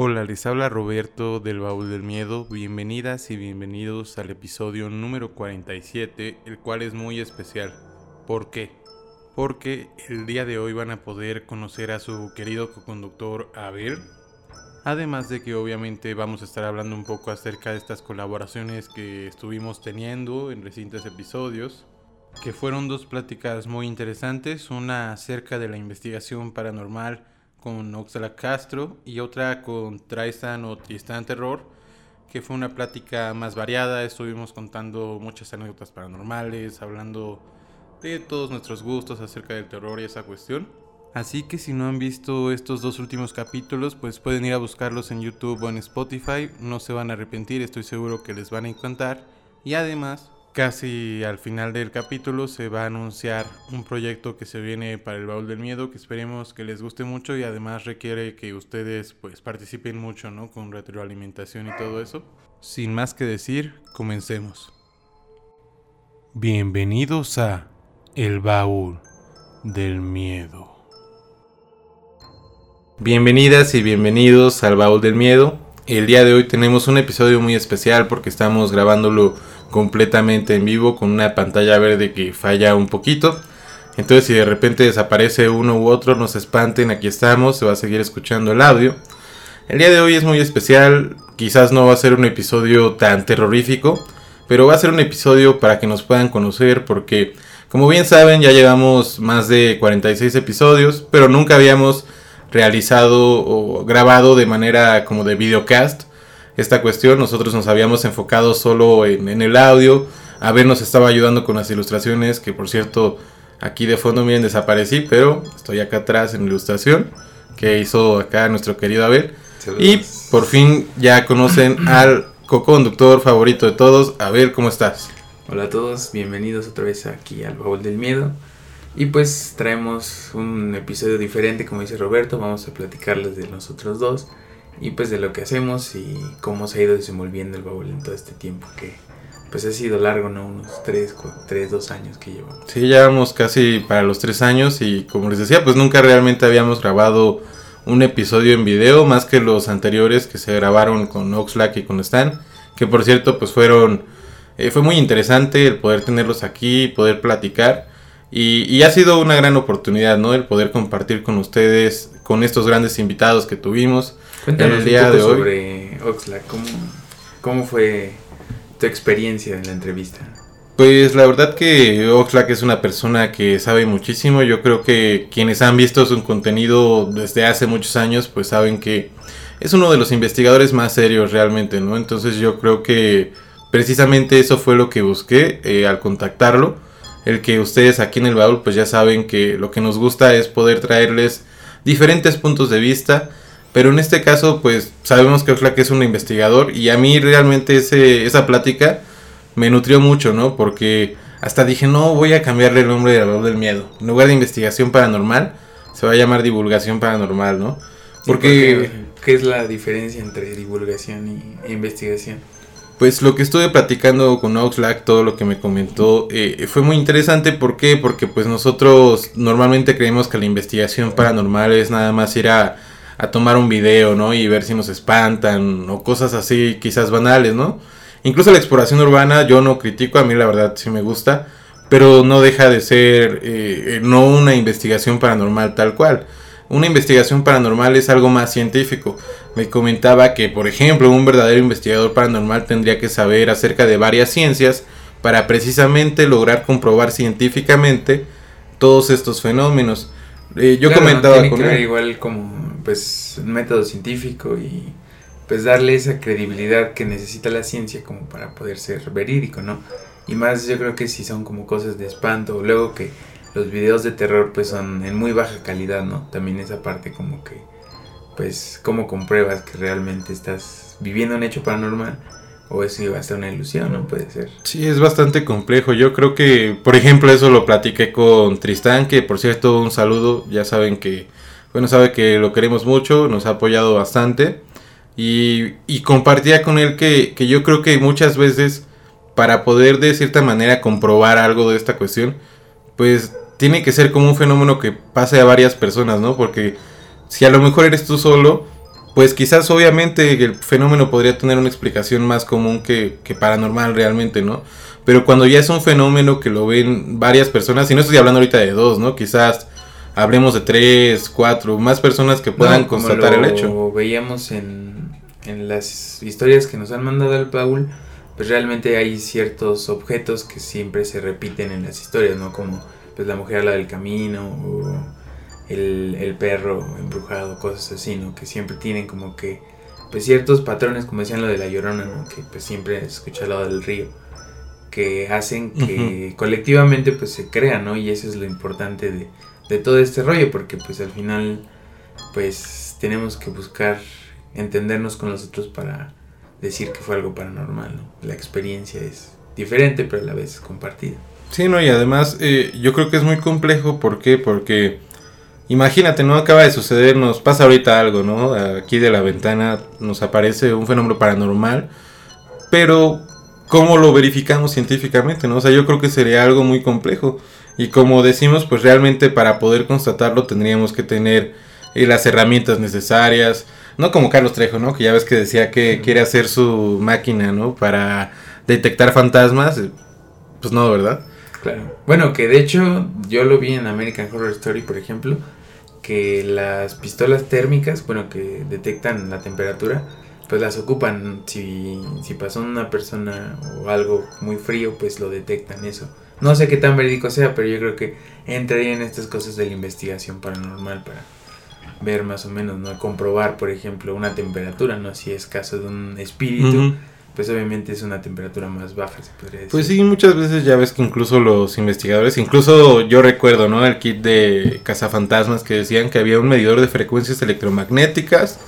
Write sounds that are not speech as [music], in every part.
Hola, les habla Roberto del Baúl del Miedo. Bienvenidas y bienvenidos al episodio número 47, el cual es muy especial. ¿Por qué? Porque el día de hoy van a poder conocer a su querido co-conductor Abel. Además de que obviamente vamos a estar hablando un poco acerca de estas colaboraciones que estuvimos teniendo en recientes episodios, que fueron dos pláticas muy interesantes, una acerca de la investigación paranormal con Oxala Castro y otra con Tristan o Tristan Terror, que fue una plática más variada. Estuvimos contando muchas anécdotas paranormales, hablando de todos nuestros gustos acerca del terror y esa cuestión. Así que si no han visto estos dos últimos capítulos, pues pueden ir a buscarlos en YouTube o en Spotify. No se van a arrepentir, estoy seguro que les van a encantar. Y además, Casi al final del capítulo se va a anunciar un proyecto que se viene para el baúl del miedo que esperemos que les guste mucho y además requiere que ustedes pues participen mucho, ¿no? Con retroalimentación y todo eso. Sin más que decir, comencemos. Bienvenidos a El baúl del miedo. Bienvenidas y bienvenidos al baúl del miedo. El día de hoy tenemos un episodio muy especial porque estamos grabándolo completamente en vivo con una pantalla verde que falla un poquito. Entonces si de repente desaparece uno u otro, no se espanten, aquí estamos, se va a seguir escuchando el audio. El día de hoy es muy especial, quizás no va a ser un episodio tan terrorífico, pero va a ser un episodio para que nos puedan conocer porque como bien saben ya llevamos más de 46 episodios, pero nunca habíamos realizado o grabado de manera como de videocast esta cuestión. Nosotros nos habíamos enfocado solo en, el audio. A ver, nos estaba ayudando con las ilustraciones, que por cierto, aquí de fondo miren desaparecí, pero estoy acá atrás en la ilustración que hizo acá nuestro querido Abel. Y por fin ya conocen [clears throat] al co-conductor favorito de todos. Abel, ¿cómo estás? Hola a todos, bienvenidos otra vez aquí al Baúl del Miedo. Y pues traemos un episodio diferente, como dice Roberto, vamos a platicarles de nosotros dos y pues de lo que hacemos y cómo se ha ido desenvolviendo el baúl en todo este tiempo que pues ha sido largo, ¿no? Unos 3, 3 2 años que llevamos. Sí, llevamos casi para los 3 años y como les decía, pues nunca realmente habíamos grabado un episodio en video más que los anteriores que se grabaron con Oxlack y con Stan, que por cierto pues fueron, eh, fue muy interesante el poder tenerlos aquí, poder platicar. Y, y, ha sido una gran oportunidad, ¿no? El poder compartir con ustedes, con estos grandes invitados que tuvimos. Cuéntanos el día de hoy. sobre Oxlack, ¿cómo, ¿cómo fue tu experiencia en la entrevista? Pues la verdad que Oxlack es una persona que sabe muchísimo. Yo creo que quienes han visto su contenido desde hace muchos años, pues saben que es uno de los investigadores más serios realmente, ¿no? Entonces yo creo que precisamente eso fue lo que busqué eh, al contactarlo. El que ustedes aquí en el baúl pues ya saben que lo que nos gusta es poder traerles diferentes puntos de vista pero en este caso, pues sabemos que Oxlack es un investigador y a mí realmente ese, esa plática me nutrió mucho, ¿no? Porque hasta dije, no, voy a cambiarle el nombre de valor del miedo. En lugar de investigación paranormal, se va a llamar divulgación paranormal, ¿no? Porque... ¿Qué es la diferencia entre divulgación e investigación? Pues lo que estuve platicando con Oxlack, todo lo que me comentó, eh, fue muy interesante. ¿Por qué? Porque pues nosotros normalmente creemos que la investigación paranormal es nada más ir a a tomar un video, ¿no? Y ver si nos espantan o cosas así, quizás banales, ¿no? Incluso la exploración urbana yo no critico, a mí la verdad sí me gusta, pero no deja de ser eh, eh, no una investigación paranormal tal cual. Una investigación paranormal es algo más científico. Me comentaba que, por ejemplo, un verdadero investigador paranormal tendría que saber acerca de varias ciencias para precisamente lograr comprobar científicamente todos estos fenómenos. Eh, yo comentaba con él. igual como pues un método científico y pues darle esa credibilidad que necesita la ciencia como para poder ser verídico, ¿no? Y más yo creo que si son como cosas de espanto, luego que los videos de terror pues son en muy baja calidad, ¿no? También esa parte como que pues cómo compruebas que realmente estás viviendo un hecho paranormal o eso iba a ser una ilusión, ¿no? Puede ser. Sí, es bastante complejo. Yo creo que, por ejemplo, eso lo platiqué con Tristán, que por cierto, un saludo. Ya saben que, bueno, sabe que lo queremos mucho, nos ha apoyado bastante. Y, y compartía con él que, que yo creo que muchas veces, para poder de cierta manera comprobar algo de esta cuestión, pues tiene que ser como un fenómeno que pase a varias personas, ¿no? Porque si a lo mejor eres tú solo, pues quizás obviamente el fenómeno podría tener una explicación más común que, que paranormal realmente, ¿no? Pero cuando ya es un fenómeno que lo ven varias personas, y no estoy hablando ahorita de dos, ¿no? Quizás hablemos de tres, cuatro, más personas que puedan constatar el hecho. Como veíamos en, en las historias que nos han mandado al Paul, pues realmente hay ciertos objetos que siempre se repiten en las historias, ¿no? Como pues la mujer a la del camino o el, el perro embrujado, cosas así, ¿no? Que siempre tienen como que pues ciertos patrones, como decían lo de la llorona, ¿no? Que pues siempre escucha al lado del río que hacen que colectivamente pues se crea, ¿no? Y eso es lo importante de, de, todo este rollo, porque pues al final pues tenemos que buscar entendernos con los otros para decir que fue algo paranormal, ¿no? La experiencia es diferente, pero a la vez compartida. Sí, no, y además eh, yo creo que es muy complejo, ¿por qué? Porque imagínate, ¿no? Acaba de suceder, nos pasa ahorita algo, ¿no? Aquí de la ventana nos aparece un fenómeno paranormal, pero ¿cómo lo verificamos científicamente? ¿no? O sea, yo creo que sería algo muy complejo. Y como decimos, pues realmente para poder constatarlo tendríamos que tener eh, las herramientas necesarias. No como Carlos Trejo, ¿no? Que ya ves que decía que quiere hacer su máquina, ¿no? Para detectar fantasmas. Pues no, ¿verdad? Claro. Bueno, que de hecho yo lo vi en American Horror Story, por ejemplo, que las pistolas térmicas, bueno, que detectan la temperatura, pues las ocupan. Si, si pasó una persona o algo muy frío, pues lo detectan eso. No sé qué tan verídico sea, pero yo creo que entraría en estas cosas de la investigación paranormal para ver más o menos, ¿no? Comprobar, por ejemplo, una temperatura, ¿no? Si es caso de un espíritu, pues obviamente es una temperatura más baja, se podría decir. Pues sí, muchas veces ya ves que incluso los investigadores, incluso yo recuerdo, ¿no? El kit de cazafantasmas que decían que había un medidor de frecuencias electromagnéticas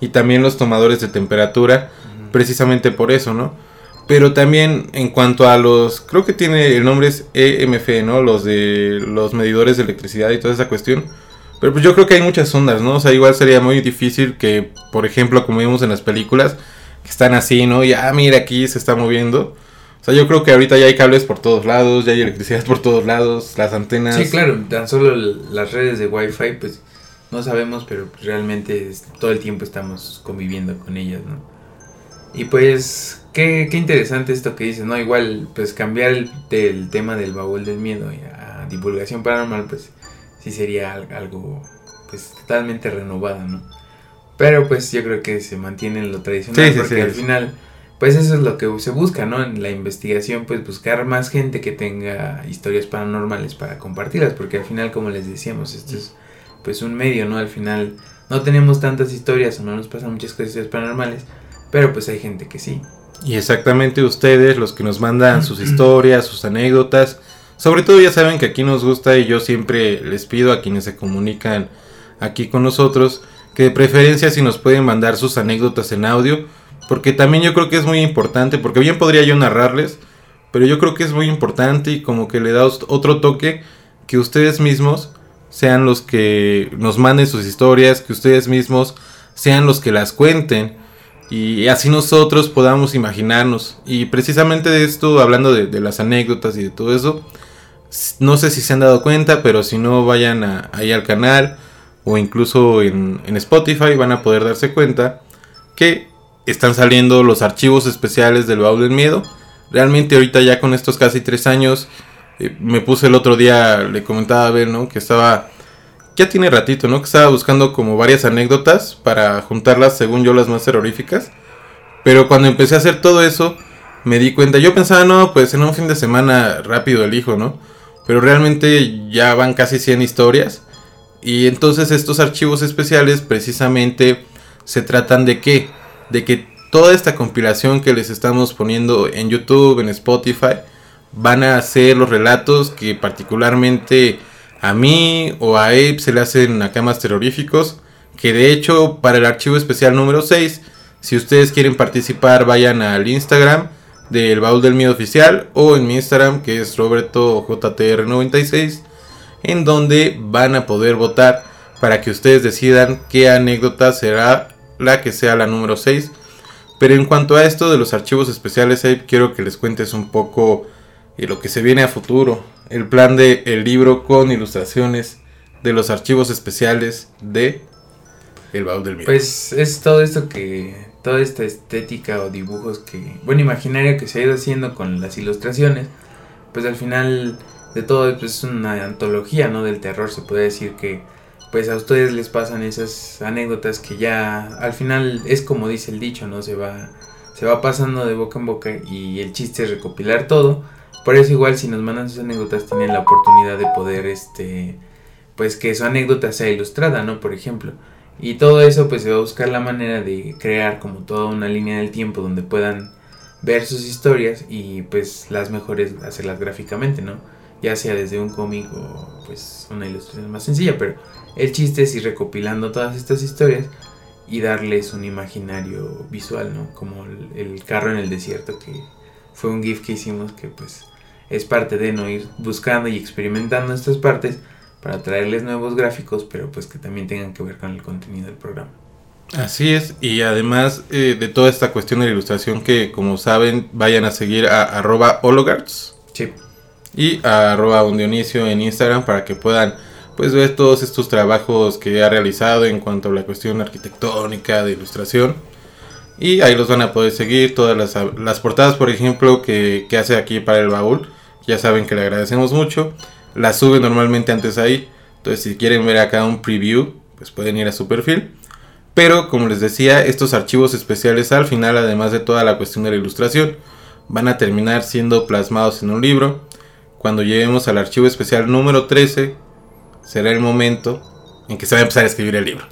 y también los tomadores de temperatura, precisamente por eso, ¿no? Pero también en cuanto a los, creo que tiene el nombre es EMF, ¿no? Los de los medidores de electricidad y toda esa cuestión. Pero pues yo creo que hay muchas ondas, ¿no? O sea, igual sería muy difícil que, por ejemplo, como vimos en las películas, están así, ¿no? Y ah, mira, aquí se está moviendo. O sea, yo creo que ahorita ya hay cables por todos lados, ya hay electricidad por todos lados, las antenas. Sí, claro, tan solo las redes de Wi-Fi, pues no sabemos, pero realmente todo el tiempo estamos conviviendo con ellas, ¿no? Y pues, qué, qué interesante esto que dices, ¿no? Igual, pues cambiar el, tema del baúl del miedo a divulgación paranormal, pues sí sería algo, pues totalmente renovado, ¿no? Pero pues yo creo que se mantiene en lo tradicional, porque al final, pues eso es lo que se busca, ¿no? En la investigación, pues buscar más gente que tenga historias paranormales para compartirlas, porque al final, como les decíamos, esto es pues un medio, ¿no? Al final no tenemos tantas historias o no nos pasan muchas cosas paranormales, pero pues hay gente que sí. Y exactamente ustedes, los que nos mandan sus [clears throat] historias, sus anécdotas, sobre todo ya saben que aquí nos gusta y yo siempre les pido a quienes se comunican aquí con nosotros que de preferencia si nos pueden mandar sus anécdotas en audio, porque también yo creo que es muy importante, porque bien podría yo narrarles, pero yo creo que es muy importante y como que le da otro toque que ustedes mismos sean los que nos manden sus historias, que ustedes mismos sean los que las cuenten y así nosotros podamos imaginarnos. Y precisamente de esto, hablando de, las anécdotas y de todo eso, no sé si se han dado cuenta, pero si no vayan ahí al canal o incluso en, Spotify van a poder darse cuenta que están saliendo los archivos especiales del baúl del miedo. Realmente ahorita ya con estos casi tres años eh, me puse el otro día, le comentaba a ver, ¿no? Que estaba, ya tiene ratito, ¿no? Que estaba buscando como varias anécdotas para juntarlas, según yo, las más terroríficas. Pero cuando empecé a hacer todo eso, me di cuenta, yo pensaba, no, pues en un fin de semana rápido elijo, ¿no? Pero realmente ya van casi 100 historias. Y entonces estos archivos especiales precisamente se tratan de qué? De que toda esta compilación que les estamos poniendo en YouTube, en Spotify, van a ser los relatos que particularmente a mí o a Abe se le hacen acá más terroríficos. Que de hecho para el archivo especial número 6, si ustedes quieren participar vayan al Instagram del Baúl del Miedo Oficial o en mi Instagram que es RobertoJTR96 en donde van a poder votar para que ustedes decidan qué anécdota será la que sea la número 6. Pero en cuanto a esto de los archivos especiales, Abe, quiero que les cuentes un poco y lo que se viene a futuro. El plan de el libro con ilustraciones de los archivos especiales de... el baúl del miedo? Pues es todo esto que, toda esta estética o dibujos que, bueno, imaginario que se ha ido haciendo con las ilustraciones, pues al final de todo pues, es una antología, ¿no? Del terror, se puede decir que pues a ustedes les pasan esas anécdotas que ya al final es como dice el dicho, ¿no? Se va se va pasando de boca en boca y el chiste es recopilar todo. Por eso igual si nos mandan sus anécdotas tienen la oportunidad de poder este pues que su anécdota sea ilustrada, ¿no? Por ejemplo. Y todo eso pues se va a buscar la manera de crear como toda una línea del tiempo donde puedan ver sus historias y pues las mejores hacerlas gráficamente, ¿no? Ya sea desde un cómic o pues una ilustración más sencilla, pero el chiste es ir recopilando todas estas historias y darles un imaginario visual, ¿no? Como el, carro en el desierto, que fue un GIF que hicimos que pues es parte de no ir buscando y experimentando estas partes para traerles nuevos gráficos, pero pues que también tengan que ver con el contenido del programa. Así es, y además eh, de toda esta cuestión de la ilustración que como saben vayan a seguir a arroba hologards sí. Y a arroba un Dionisio en Instagram para que puedan pues ver todos estos trabajos que ha realizado en cuanto a la cuestión arquitectónica, de ilustración. Y ahí los van a poder seguir, todas las, las portadas, por ejemplo, que, que, hace aquí para el baúl. Ya saben que le agradecemos mucho. Las sube normalmente antes ahí. Entonces si quieren ver acá un preview, pues pueden ir a su perfil. Pero como les decía, estos archivos especiales al final, además de toda la cuestión de la ilustración, van a terminar siendo plasmados en un libro. Cuando lleguemos al archivo especial número 13, será el momento en que se va a empezar a escribir el libro.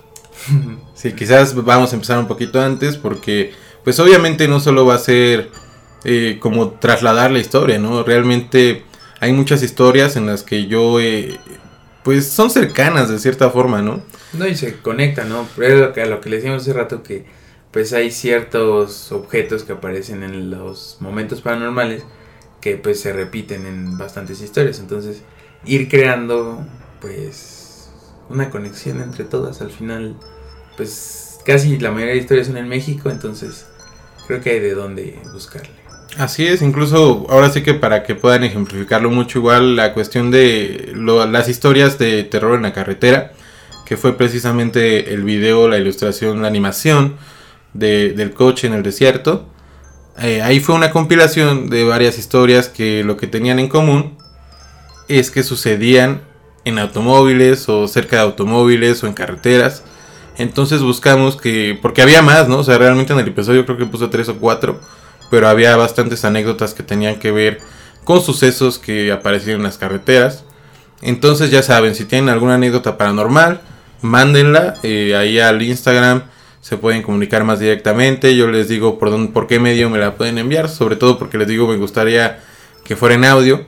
[laughs] sí, quizás vamos a empezar un poquito antes porque, pues obviamente no solo va a ser eh, como trasladar la historia, ¿no? Realmente hay muchas historias en las que yo, eh, pues son cercanas de cierta forma, ¿no? No, y se conectan, ¿no? Pero a lo que le decíamos hace rato que, pues hay ciertos objetos que aparecen en los momentos paranormales que pues se repiten en bastantes historias. Entonces, ir creando pues una conexión entre todas. Al final, pues casi la mayoría de historias son en México, entonces creo que hay de dónde buscarle. Así es, incluso ahora sí que para que puedan ejemplificarlo mucho igual la cuestión de las historias de terror en la carretera, que fue precisamente el video, la ilustración, la animación del coche en el desierto. Eh, ahí fue una compilación de varias historias que lo que tenían en común es que sucedían en automóviles o cerca de automóviles o en carreteras. Entonces buscamos que, porque había más, ¿no? O sea, realmente en el episodio creo que puse tres o cuatro, pero había bastantes anécdotas que tenían que ver con sucesos que aparecieron en las carreteras. Entonces ya saben, si tienen alguna anécdota paranormal, mándenla eh, ahí al Instagram, se pueden comunicar más directamente. Yo les digo por, dónde, por qué medio me la pueden enviar, sobre todo porque les digo me gustaría que fuera en audio.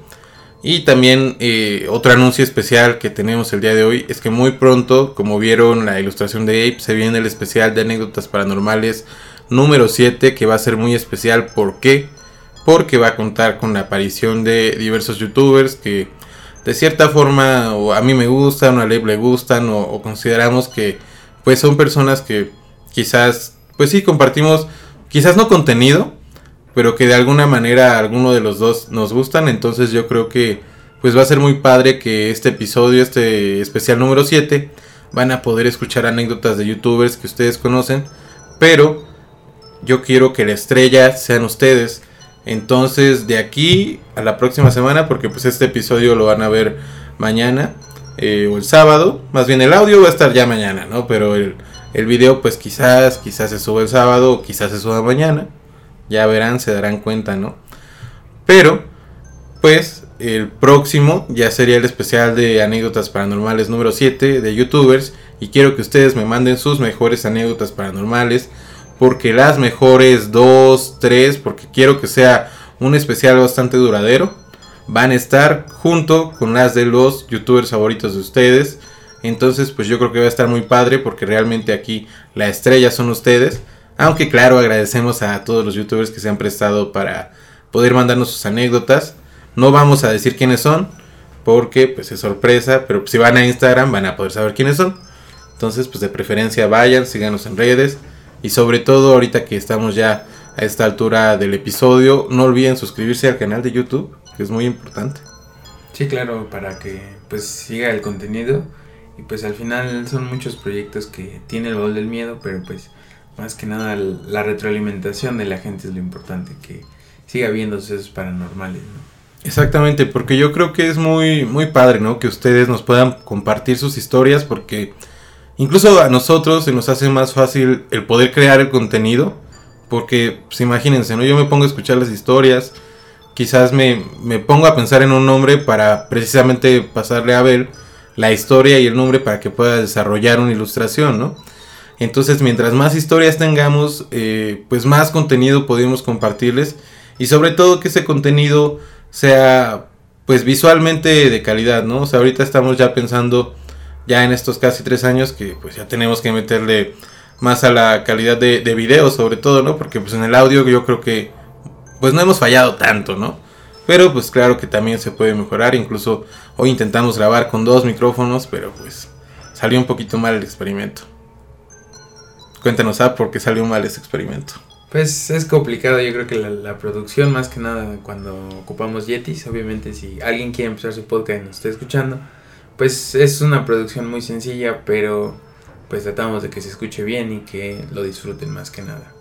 Y también eh, otro anuncio especial que tenemos el día de hoy es que muy pronto, como vieron la ilustración de Ape, se viene el especial de anécdotas paranormales número 7 que va a ser muy especial. ¿Por qué? Porque va a contar con la aparición de diversos youtubers que de cierta forma o a mí me gustan o a Ape le gustan o, o consideramos que pues son personas que quizás pues sí compartimos quizás no contenido pero que de alguna manera alguno de los dos nos gustan. Entonces yo creo que pues va a ser muy padre que este episodio, este especial número 7, van a poder escuchar anécdotas de youtubers que ustedes conocen. Pero yo quiero que la estrella sean ustedes. Entonces de aquí a la próxima semana, porque pues este episodio lo van a ver mañana eh, o el sábado. Más bien el audio va a estar ya mañana, ¿no? Pero el, el video pues quizás, quizás se sube el sábado quizás se suba mañana. Ya verán, se darán cuenta, ¿no? Pero, pues, el próximo ya sería el especial de anécdotas paranormales número 7 de youtubers. Y quiero que ustedes me manden sus mejores anécdotas paranormales. Porque las mejores 2, 3, porque quiero que sea un especial bastante duradero. Van a estar junto con las de los youtubers favoritos de ustedes. Entonces, pues yo creo que va a estar muy padre porque realmente aquí la estrella son ustedes. Aunque claro, agradecemos a todos los youtubers que se han prestado para poder mandarnos sus anécdotas. No vamos a decir quiénes son, porque pues es sorpresa, pero si van a Instagram van a poder saber quiénes son. Entonces, pues de preferencia vayan, síganos en redes. Y sobre todo, ahorita que estamos ya a esta altura del episodio, no olviden suscribirse al canal de YouTube, que es muy importante. Sí, claro, para que pues siga el contenido Y pues al final son muchos proyectos que tiene el baúl del miedo, pero pues más que nada la retroalimentación de la gente es lo importante, que siga habiendo sucesos paranormales, ¿no? Exactamente, porque yo creo que es muy, muy padre, ¿no? Que ustedes nos puedan compartir sus historias, porque incluso a nosotros se nos hace más fácil el poder crear el contenido, porque, pues imagínense, ¿no? Yo me pongo a escuchar las historias, quizás me, me pongo a pensar en un nombre para precisamente pasarle a ver la historia y el nombre para que pueda desarrollar una ilustración, ¿no? Entonces, mientras más historias tengamos, eh, pues más contenido podemos compartirles y sobre todo que ese contenido sea pues visualmente de calidad, ¿no? O sea, ahorita estamos ya pensando ya en estos casi tres años que pues ya tenemos que meterle más a la calidad de, de video sobre todo, ¿no? Porque pues en el audio yo creo que pues no hemos fallado tanto, ¿no? Pero pues claro que también se puede mejorar, incluso hoy intentamos grabar con dos micrófonos, pero pues salió un poquito mal el experimento. Cuéntanos, ¿ah? ¿por qué salió mal ese experimento? Pues es complicado, yo creo que la, producción más que nada cuando ocupamos Yetis, obviamente si alguien quiere empezar su podcast y nos está escuchando, pues es una producción muy sencilla, pero pues tratamos de que se escuche bien y que lo disfruten más que nada.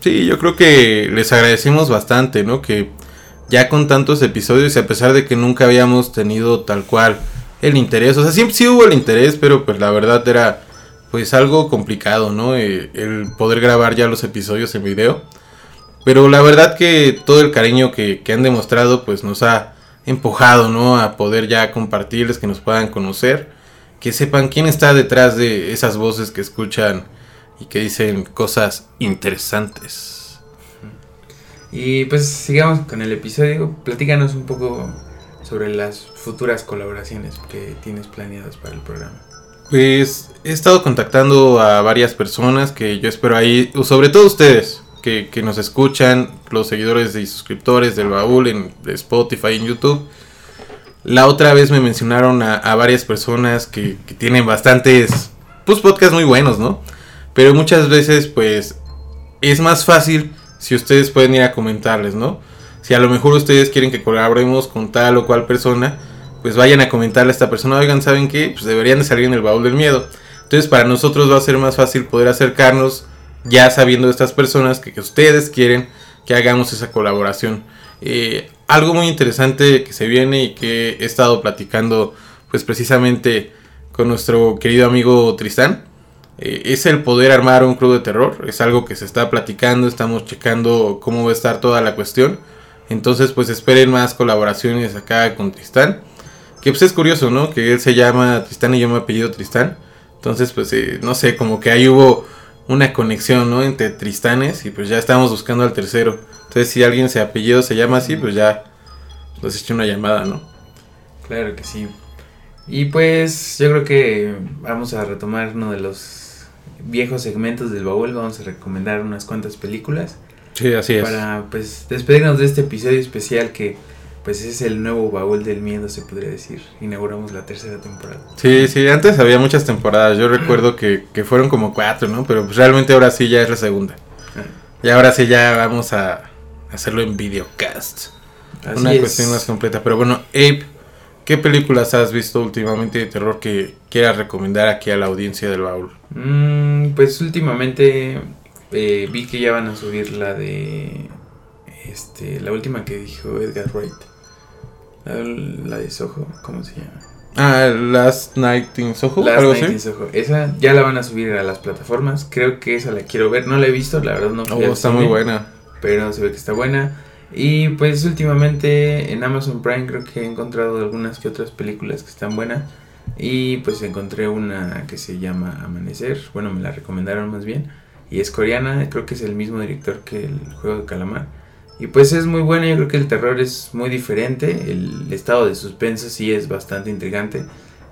Sí, yo creo que les agradecemos bastante, ¿no? Que ya con tantos episodios y a pesar de que nunca habíamos tenido tal cual el interés, o sea, siempre sí hubo el interés, pero pues la verdad era pues algo complicado, ¿no? Eh, el poder grabar ya los episodios en video. Pero la verdad que todo el cariño que, han demostrado pues nos ha empujado, ¿no? A poder ya compartirles, que nos puedan conocer, que sepan quién está detrás de esas voces que escuchan y que dicen cosas interesantes. Y pues sigamos con el episodio, platícanos un poco sobre las futuras colaboraciones que tienes planeadas para el programa. Pues he estado contactando a varias personas que yo espero ahí, sobre todo ustedes, que, nos escuchan, los seguidores y suscriptores del baúl en Spotify, en YouTube. La otra vez me mencionaron a, varias personas que, que, tienen bastantes, pues podcasts muy buenos, ¿no? Pero muchas veces, pues, es más fácil si ustedes pueden ir a comentarles, ¿no? Si a lo mejor ustedes quieren que colaboremos con tal o cual persona, pues vayan a comentarle a esta persona, oigan, ¿saben qué? Pues deberían de salir en el baúl del miedo. Entonces para nosotros va a ser más fácil poder acercarnos ya sabiendo de estas personas que, ustedes quieren que hagamos esa colaboración. Eh, algo muy interesante que se viene y que he estado platicando pues precisamente con nuestro querido amigo Tristán. Eh, es el poder armar un club de terror. Es algo que se está platicando, estamos checando cómo va a estar toda la cuestión. Entonces pues esperen más colaboraciones acá con Tristán. Que pues es curioso, ¿no? Que él se llama Tristán y yo me apellido Tristán. Entonces, pues, eh, no sé, como que ahí hubo una conexión, ¿no? Entre Tristanes y pues ya estamos buscando al tercero. Entonces, si alguien se apellido se llama así, pues ya nos echa una llamada, ¿no? Claro que sí. Y pues yo creo que vamos a retomar uno de los viejos segmentos del baúl. Vamos a recomendar unas cuantas películas. Sí, así es. Para pues despedirnos de este episodio especial que pues es el nuevo baúl del miedo, se podría decir. Inauguramos la tercera temporada. Sí, sí, antes había muchas temporadas. Yo recuerdo que, fueron como cuatro, ¿no? Pero pues realmente ahora sí ya es la segunda. Ah. Y ahora sí ya vamos a hacerlo en videocast. Una cuestión más completa. Pero bueno, Abe, ¿qué películas has visto últimamente de terror que quieras recomendar aquí a la audiencia del baúl? Mm, pues últimamente eh, vi que ya van a subir la de este la última que dijo Edgar Wright la, de Soho, ¿cómo se llama? Ah, Last Night in Soho. Last Night in Soho. Esa ya la van a subir a las plataformas. Creo que esa la quiero ver. No la he visto, la verdad no. Oh, está muy buena. Pero se ve que está buena. Y pues últimamente en Amazon Prime creo que he encontrado algunas que otras películas que están buenas. Y pues encontré una que se llama Amanecer. Bueno, me la recomendaron más bien. Y es coreana. Creo que es el mismo director que el juego de calamar. Y pues es muy bueno, yo creo que el terror es muy diferente, el estado de suspenso sí es bastante intrigante.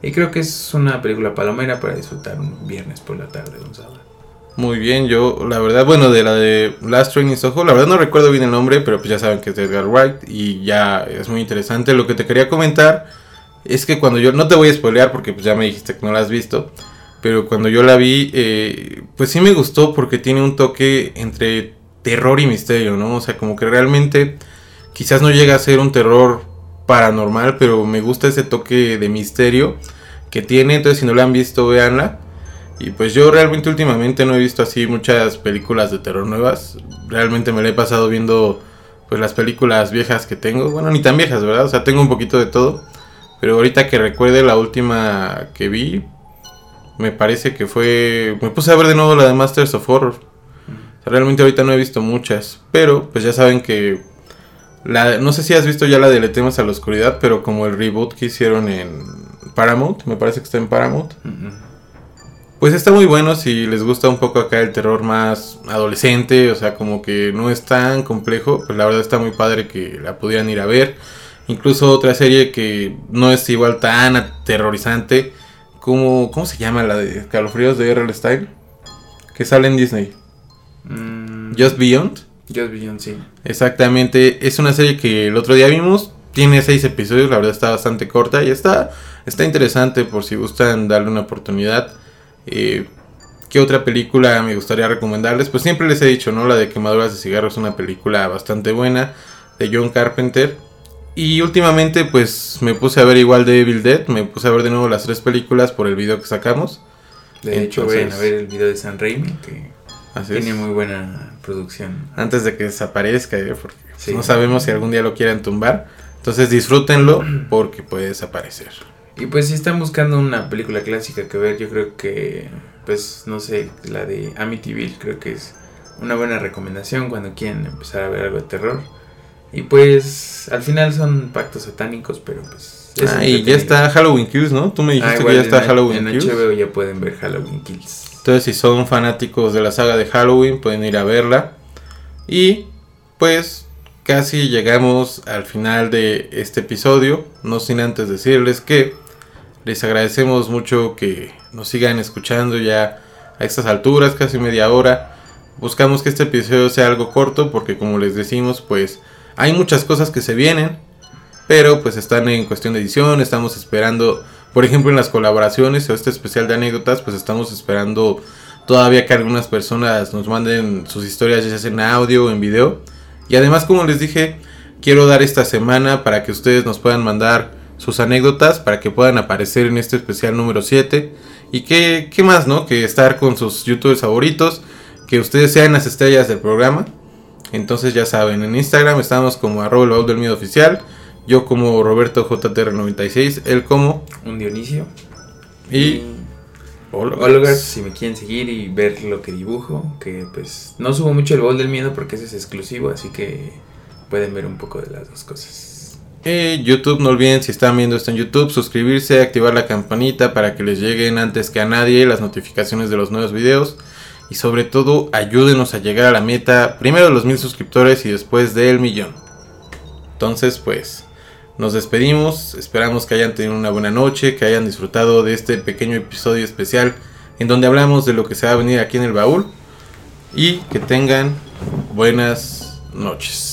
Y creo que es una película palomera para disfrutar un viernes por la tarde, un sábado. Muy bien, yo la verdad, bueno, de la de Last Train in Soho, la verdad no recuerdo bien el nombre, pero pues ya saben que es de Edgar Wright y ya es muy interesante. Lo que te quería comentar es que cuando yo, no te voy a spoilear porque pues ya me dijiste que no la has visto, pero cuando yo la vi, eh, pues sí me gustó porque tiene un toque entre terror y misterio, ¿no? O sea, como que realmente quizás no llega a ser un terror paranormal, pero me gusta ese toque de misterio que tiene. Entonces, si no la han visto, véanla. Y pues yo realmente últimamente no he visto así muchas películas de terror nuevas. Realmente me la he pasado viendo pues las películas viejas que tengo. Bueno, ni tan viejas, ¿verdad? O sea, tengo un poquito de todo. Pero ahorita que recuerde la última que vi, me parece que fue... Me puse a ver de nuevo la de Masters of Horror. realmente ahorita no he visto muchas. Pero pues ya saben que... La, no sé si has visto ya la de Le temas a la oscuridad, pero como el reboot que hicieron en Paramount, me parece que está en Paramount. Pues está muy bueno si les gusta un poco acá el terror más adolescente, o sea, como que no es tan complejo, pues la verdad está muy padre que la pudieran ir a ver. Incluso otra serie que no es igual tan aterrorizante como, ¿cómo se llama la de Calofríos de R.L. Style? Que sale en Disney. Mm. Just Beyond. Just Beyond, sí. Exactamente, es una serie que el otro día vimos, tiene seis episodios, la verdad está bastante corta y está, está interesante por si gustan darle una oportunidad. Eh, ¿Qué otra película me gustaría recomendarles? Pues siempre les he dicho, ¿no? La de Quemaduras de Cigarro es una película bastante buena de John Carpenter. Y últimamente pues me puse a ver igual de Evil Dead, me puse a ver de nuevo las tres películas por el video que sacamos. De hecho, vayan a ver el video de San Raimi, que tiene muy buena producción. Antes de que desaparezca, ¿eh? porque no sabemos si algún día lo quieran tumbar. Entonces disfrútenlo porque puede desaparecer. Y pues si están buscando una película clásica que ver, yo creo que, pues no sé, la de Amityville creo que es una buena recomendación cuando quieren empezar a ver algo de terror. Y pues al final son pactos satánicos, pero pues... Ah, y ya está Halloween Kills, ¿no? Tú me dijiste ah, que ya está Halloween Kills. En HBO ya pueden ver Halloween Kills. Entonces si son fanáticos de la saga de Halloween pueden ir a verla. Y pues casi llegamos al final de este episodio. No sin antes decirles que les agradecemos mucho que nos sigan escuchando ya a estas alturas, casi media hora. Buscamos que este episodio sea algo corto porque como les decimos, pues hay muchas cosas que se vienen, pero pues están en cuestión de edición, estamos esperando, por ejemplo, en las colaboraciones o este especial de anécdotas, pues estamos esperando todavía que algunas personas nos manden sus historias ya sea en audio o en video. Y además, como les dije, quiero dar esta semana para que ustedes nos puedan mandar sus anécdotas para que puedan aparecer en este especial número 7. Y que, ¿qué más, no? Que estar con sus youtubers favoritos, que ustedes sean las estrellas del programa. Entonces ya saben, en Instagram estamos como arroba el del miedo oficial. Yo como Roberto JTR96, él como un Dionisio. Y Hologars, si me quieren seguir y ver lo que dibujo, que pues no subo mucho el bol del miedo porque ese es exclusivo, así que pueden ver un poco de las dos cosas. Eh, YouTube, no olviden si están viendo esto en YouTube, suscribirse, activar la campanita para que les lleguen antes que a nadie las notificaciones de los nuevos videos. Y sobre todo, ayúdenos a llegar a la meta, primero de los mil suscriptores y después del millón. Entonces, pues, nos despedimos. Esperamos que hayan tenido una buena noche, que hayan disfrutado de este pequeño episodio especial en donde hablamos de lo que se va a venir aquí en el baúl. Y que tengan buenas noches.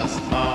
Del